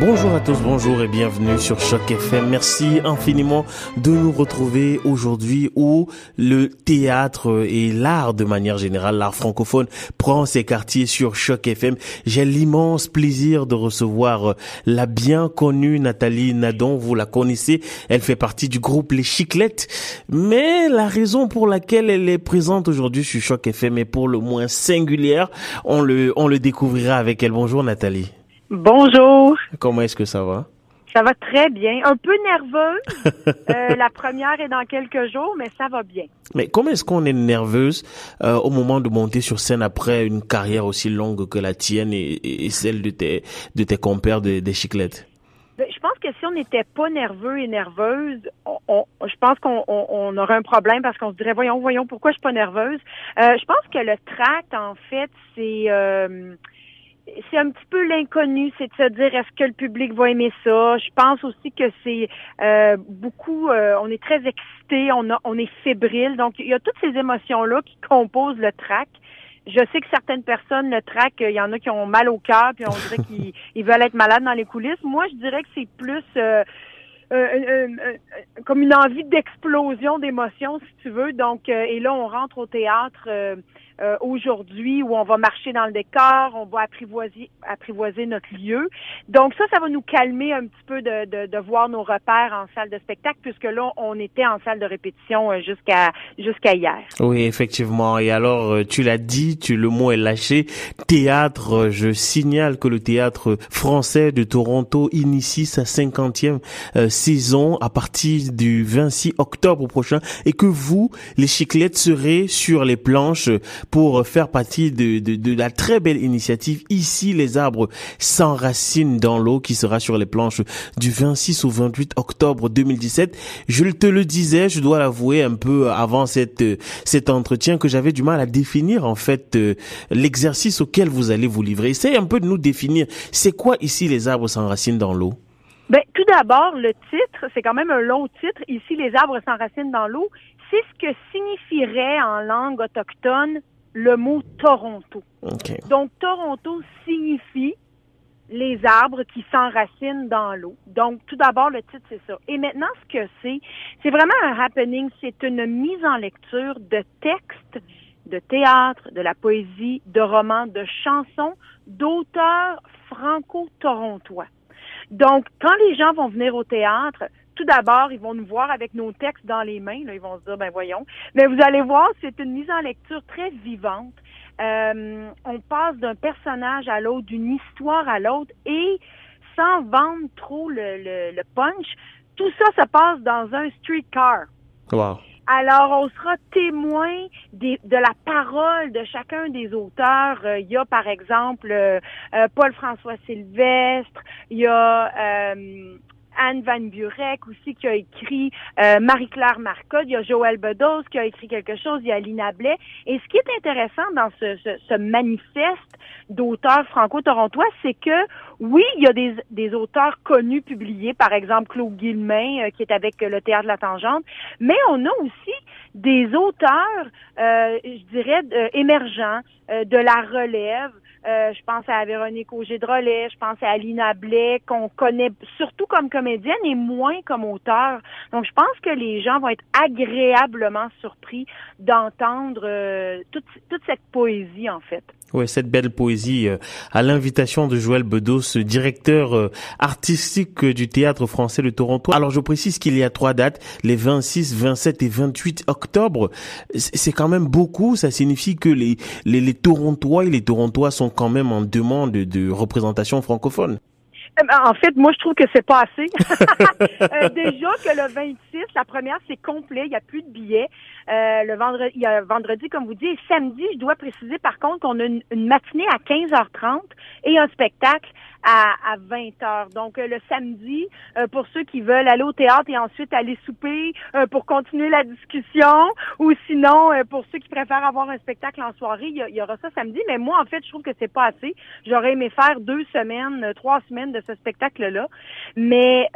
Bonjour à tous, bonjour et bienvenue sur Choc FM. Merci infiniment de nous retrouver aujourd'hui où le théâtre et l'art de manière générale, l'art francophone prend ses quartiers sur Choc FM. J'ai l'immense plaisir de recevoir la bien connue Nathalie Nadon. Vous la connaissez, elle fait partie du groupe Les Chiclettes. Mais la raison pour laquelle elle est présente aujourd'hui sur Choc FM est pour le moins singulière. On le, on le découvrira avec elle. Bonjour Nathalie. Bonjour. Comment est-ce que ça va? Ça va très bien. Un peu nerveuse. euh, la première est dans quelques jours, mais ça va bien. Mais comment est-ce qu'on est nerveuse euh, au moment de monter sur scène après une carrière aussi longue que la tienne et, et celle de tes, de tes compères des de chiclettes? Ben, je pense que si on n'était pas nerveux et nerveuse, on, on, je pense qu'on on, on, aurait un problème parce qu'on se dirait voyons, voyons, pourquoi je suis pas nerveuse? Euh, je pense que le tract, en fait, c'est euh, c'est un petit peu l'inconnu, c'est de se dire est-ce que le public va aimer ça? Je pense aussi que c'est euh, beaucoup, euh, on est très excité, on, a, on est fébrile, donc il y a toutes ces émotions là qui composent le trac. Je sais que certaines personnes le trac, il y en a qui ont mal au cœur, puis on dirait qu'ils veulent être malades dans les coulisses. Moi, je dirais que c'est plus euh, euh, comme une envie d'explosion d'émotions, si tu veux. Donc, et là, on rentre au théâtre euh, aujourd'hui où on va marcher dans le décor, on va apprivoiser, apprivoiser notre lieu. Donc ça, ça va nous calmer un petit peu de, de, de voir nos repères en salle de spectacle, puisque là, on était en salle de répétition euh, jusqu'à jusqu'à hier. Oui, effectivement. Et alors, euh, tu l'as dit, tu le mot est lâché. Théâtre, je signale que le théâtre français de Toronto initie sa cinquantième saison à partir du 26 octobre prochain et que vous, les chiclettes, serez sur les planches pour faire partie de, de, de, la très belle initiative Ici les arbres s'enracinent dans l'eau qui sera sur les planches du 26 au 28 octobre 2017. Je te le disais, je dois l'avouer un peu avant cette, cet entretien que j'avais du mal à définir en fait euh, l'exercice auquel vous allez vous livrer. Essayez un peu de nous définir. C'est quoi ici les arbres s'enracinent dans l'eau? Ben, tout d'abord, le titre, c'est quand même un long titre. Ici, les arbres s'enracinent dans l'eau. C'est ce que signifierait en langue autochtone le mot Toronto. Donc, Toronto signifie les arbres qui s'enracinent dans l'eau. Donc, tout d'abord, le titre, c'est ça. Et maintenant, ce que c'est, c'est vraiment un happening. C'est une mise en lecture de textes, de théâtre, de la poésie, de romans, de chansons d'auteurs franco-torontois. Donc, quand les gens vont venir au théâtre, tout d'abord, ils vont nous voir avec nos textes dans les mains. Là, ils vont se dire, ben voyons. Mais vous allez voir, c'est une mise en lecture très vivante. Euh, on passe d'un personnage à l'autre, d'une histoire à l'autre, et sans vendre trop le, le, punch, tout ça se passe dans un streetcar. Wow. Alors, on sera témoin des, de la parole de chacun des auteurs. Euh, il y a, par exemple, euh, Paul-François Sylvestre, il y a Anne Van Burek aussi qui a écrit euh, Marie-Claire Marcotte, il y a Joël Bedos qui a écrit quelque chose, il y a Lina Blais. Et ce qui est intéressant dans ce, manifeste d'auteurs franco-torontois, c'est que oui, il y a des, des auteurs connus publiés, par exemple Claude Guillemin euh, qui est avec le Théâtre de la Tangente, mais on a aussi des auteurs, euh, je dirais, émergents, de la relève, euh, je pense à Véronique Auger-Drolet, je pense à Alina Blais, qu'on connaît surtout comme comédienne et moins comme auteur. Donc, je pense que les gens vont être agréablement surpris d'entendre euh, toute, cette poésie, en fait. Oui, cette belle poésie euh, à l'invitation de Joël Bedos, directeur artistique du Théâtre français de Toronto. Alors je précise qu'il y a trois dates, les 26, 27 et 28 octobre. C'est quand même beaucoup, ça signifie que les, les, les Torontois et les Torontois sont quand même en demande de représentation francophone. Euh, en fait, moi, je trouve que c'est pas assez. euh, déjà que le 26, la première, c'est complet, il n'y a plus de billets. Euh, le vendredi, il y a vendredi, comme vous dites, et samedi, je dois préciser par contre qu'on a une, matinée à 15h30 et un spectacle à, à 20h. Donc, euh, le samedi, euh, pour ceux qui veulent aller au théâtre et ensuite aller souper pour continuer la discussion, ou sinon, pour ceux qui préfèrent avoir un spectacle en soirée, il y, aura ça samedi. Mais moi, en fait, je trouve que c'est pas assez. J'aurais aimé faire deux semaines, trois semaines de ce spectacle-là. Mais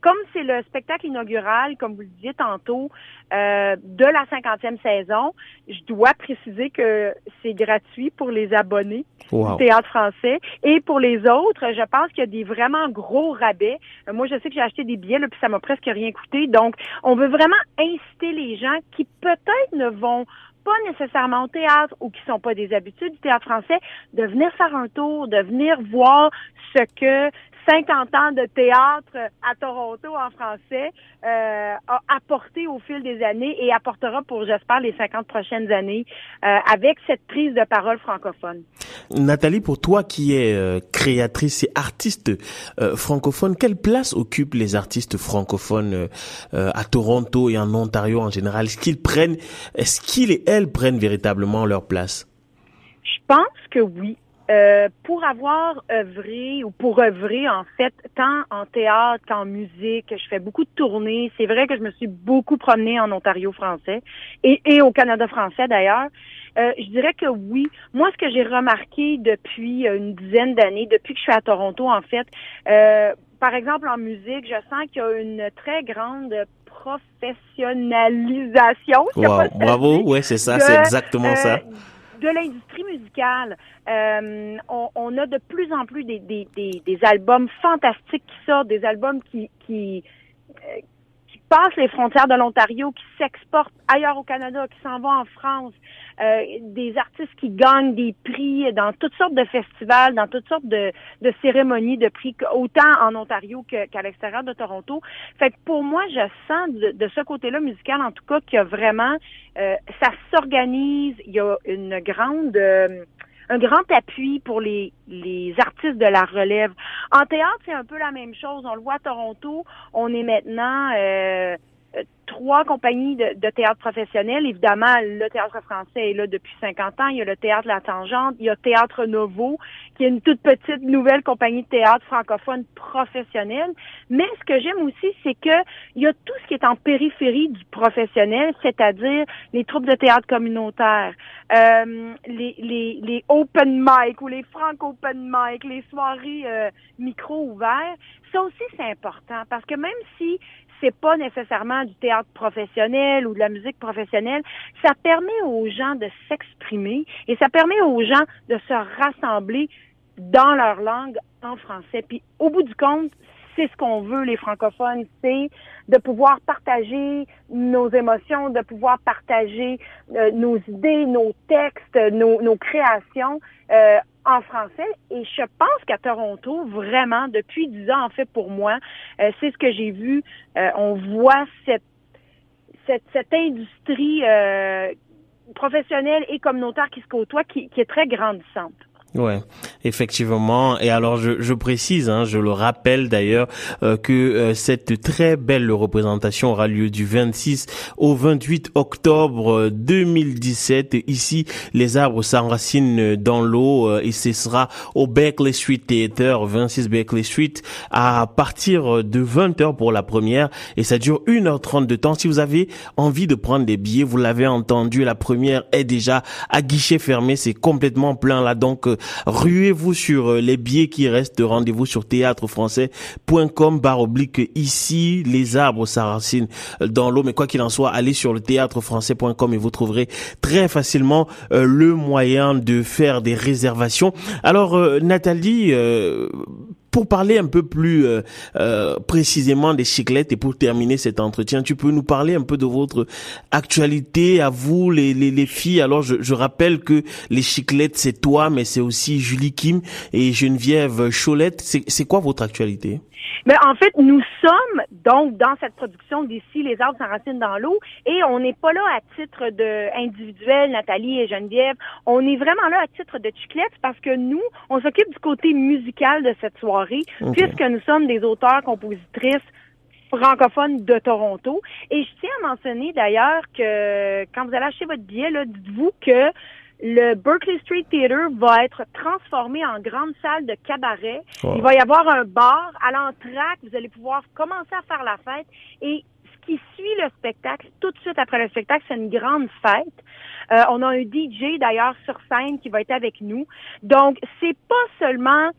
comme c'est le spectacle inaugural, comme vous le disiez tantôt, de la la cinquantième saison. Je dois préciser que c'est gratuit pour les abonnés du théâtre français. Et pour les autres, je pense qu'il y a des vraiment gros rabais. Euh, moi, je sais que j'ai acheté des billets, puis ça m'a presque rien coûté. Donc, on veut vraiment inciter les gens qui peut-être ne vont pas nécessairement au théâtre ou qui sont pas des habitudes du théâtre français, de venir faire un tour, de venir voir ce que 50 ans de théâtre à Toronto en français euh, a apporté au fil des années et apportera pour, j'espère, les 50 prochaines années euh, avec cette prise de parole francophone. Nathalie, pour toi qui es euh, créatrice et artiste francophone, quelle place occupent les artistes francophones à Toronto et en Ontario en général? Est-ce qu'ils prennent, est-ce qu'ils et elles prennent véritablement leur place? Je pense que oui. Euh, pour avoir œuvré ou pour œuvrer en fait tant en théâtre qu'en musique, je fais beaucoup de tournées. C'est vrai que je me suis beaucoup promenée en Ontario français et, et au Canada français d'ailleurs. Euh, je dirais que oui. Moi, ce que j'ai remarqué depuis une dizaine d'années, depuis que je suis à Toronto, en fait, euh, par exemple en musique, je sens qu'il y a une très grande professionnalisation. bravo, ouais, c'est ça, c'est exactement ça de l'industrie musicale. Euh, on, a de plus en plus des, albums fantastiques qui sortent, des albums qui, qui, euh, passent les frontières de l'Ontario, qui s'exportent ailleurs au Canada, qui s'en vont en France, euh, des artistes qui gagnent des prix dans toutes sortes de festivals, dans toutes sortes de, de cérémonies de prix, autant en Ontario qu'à l'extérieur de Toronto. Fait que pour moi, je sens de, ce côté-là musical, en tout cas, qu'il y a vraiment, euh, ça s'organise, il y a une grande... Euh, un grand appui pour les, les artistes de la relève. En théâtre, c'est un peu la même chose. On le voit à Toronto. On est maintenant euh, trois compagnies de, théâtre professionnel. Évidemment, le théâtre français est là depuis 50 ans. Il y a le théâtre La Tangente, il y a Théâtre Novo, qui est une toute petite nouvelle compagnie de théâtre francophone professionnelle. Mais ce que j'aime aussi, c'est que il y a tout ce qui est en périphérie du professionnel, c'est-à-dire les troupes de théâtre communautaire, euh, les, les, les open mic ou les franco open mic, les soirées euh, micro ouverts. Ça aussi, c'est important parce que même si c'est pas nécessairement du théâtre professionnel ou de la musique professionnelle, ça permet aux gens de s'exprimer et ça permet aux gens de se rassembler dans leur langue en français. Puis au bout du compte, c'est ce qu'on veut, les francophones, c'est de pouvoir partager nos émotions, de pouvoir partager euh, nos idées, nos textes, nos, créations euh, en français. Et je pense qu'à Toronto, vraiment, depuis dix ans, en fait, pour moi, euh, c'est ce que j'ai vu. On voit cette, cette, cette industrie professionnelle et communautaire qui se côtoie, qui, qui est très grandissante. Ouais, effectivement. Et alors je, précise, hein, je le rappelle d'ailleurs, euh, que euh, cette très belle représentation aura lieu du 26 au 28 octobre 2017. Ici, les arbres s'enracinent dans l'eau euh, et ce sera au Berkeley Street Theater, 26 Berkeley Street, à partir de 20h pour la première et ça dure 1h30 de temps. Si vous avez envie de prendre des billets, vous l'avez entendu, la première est déjà à guichet fermé, c'est complètement plein là, donc ruez-vous sur euh, les billets qui restent. Rendez-vous sur théâtrefrançais.com barre oblique ici. Les arbres s'enracinent dans l'eau. Mais quoi qu'il en soit, allez sur le théâtrefrançais.com et vous trouverez très facilement euh, le moyen de faire des réservations. Alors, euh, Nathalie, pour parler un peu plus euh, euh, précisément des chiclettes et pour terminer cet entretien, tu peux nous parler un peu de votre actualité à vous, les, les, les filles. Alors, je, je, rappelle que les chiclettes, c'est toi, mais c'est aussi Julie Kim et Geneviève Cholette. C'est quoi votre actualité? Mais en fait, nous sommes donc dans cette production d'ici Les arbres s'enracinent dans l'eau et on n'est pas là à titre de individuel, Nathalie et Geneviève. On est vraiment là à titre de chiclette parce que nous, on s'occupe du côté musical de cette soirée puisque nous sommes des auteurs, compositrices francophones de Toronto. Et je tiens à mentionner d'ailleurs que quand vous allez acheter votre billet, dites-vous que le Berkeley Street Theater va être transformé en grande salle de cabaret. Il va y avoir un bar à l'entraque. Vous allez pouvoir commencer à faire la fête. Et ce qui suit le spectacle, tout de suite après le spectacle, c'est une grande fête. Euh, on a un DJ d'ailleurs sur scène qui va être avec nous. Donc, c'est pas seulement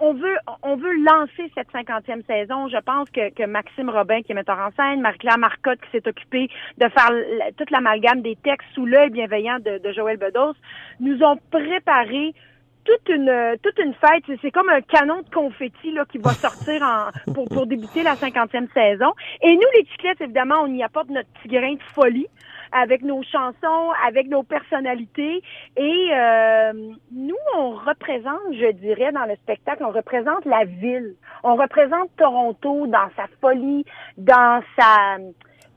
on, veut on veut lancer cette cinquantième saison. Je pense que, que Maxime Robin, qui est metteur en scène, Marie-Claire Marcotte, qui s'est occupée de faire toute l'amalgame des textes sous l'œil bienveillant de, de Joël Bedos, nous ont préparé toute une toute une fête. C'est comme un canon de confetti là, qui va sortir en, pour, pour débuter la cinquantième saison. Et nous, les chiclettes, évidemment, on y apporte notre petit grain de folie avec nos chansons, avec nos personnalités. Et euh, nous, on représente, je dirais, dans le spectacle, on représente la ville. On représente Toronto dans sa folie, dans sa...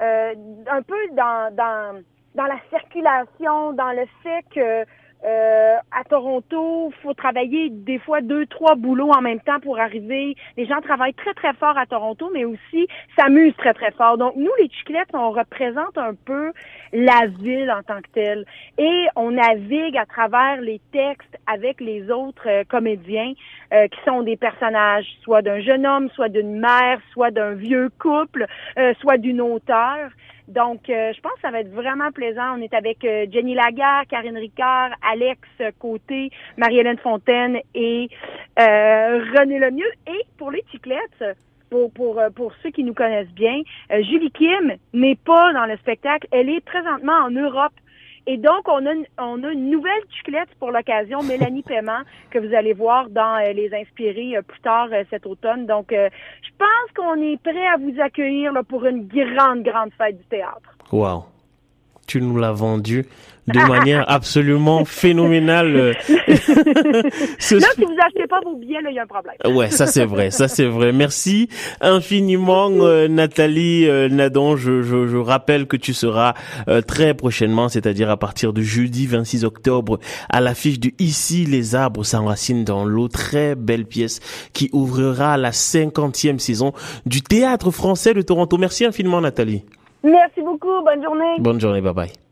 Euh, un peu dans, dans, dans la circulation, dans le fait que euh, à Toronto, faut travailler des fois deux, trois boulots en même temps pour arriver. Les gens travaillent très, très fort à Toronto, mais aussi s'amusent très, très fort. Donc, nous, les Chiclettes, on représente un peu la ville en tant que telle. Et on navigue à travers les textes avec les autres euh, comédiens euh, qui sont des personnages, soit d'un jeune homme, soit d'une mère, soit d'un vieux couple, soit d'une auteure. Donc, euh, je pense que ça va être vraiment plaisant. On est avec euh, Jenny Lagarde, Karine Ricard, Alex Côté, Marie-Hélène Fontaine et euh, René Lemieux. Et pour les chiclettes, pour, pour, pour ceux qui nous connaissent bien, Julie Kim n'est pas dans le spectacle. Elle est présentement en Europe et donc, on a, une, nouvelle chiclette pour l'occasion, Mélanie Paiement, que vous allez voir dans euh, Les Inspirés euh, plus tard euh, cet automne. Donc, je pense qu'on est prêt à vous accueillir pour une grande, grande fête du théâtre. Wow tu nous l'as vendu de manière absolument phénoménale. là, si vous achetez pas vos billets, il y a un problème. Ouais, ça c'est vrai, ça c'est vrai. Merci infiniment, euh, Nathalie euh, Nadon. Je, je, je, rappelle que tu seras euh, très prochainement, c'est-à-dire à partir de jeudi 26 octobre, à l'affiche de Ici les arbres s'enracinent dans l'eau, très belle pièce qui ouvrira la cinquantième saison du Théâtre français de Toronto. Merci infiniment, Nathalie. Merci beaucoup. Bonne journée. Bonne journée. Bye bye.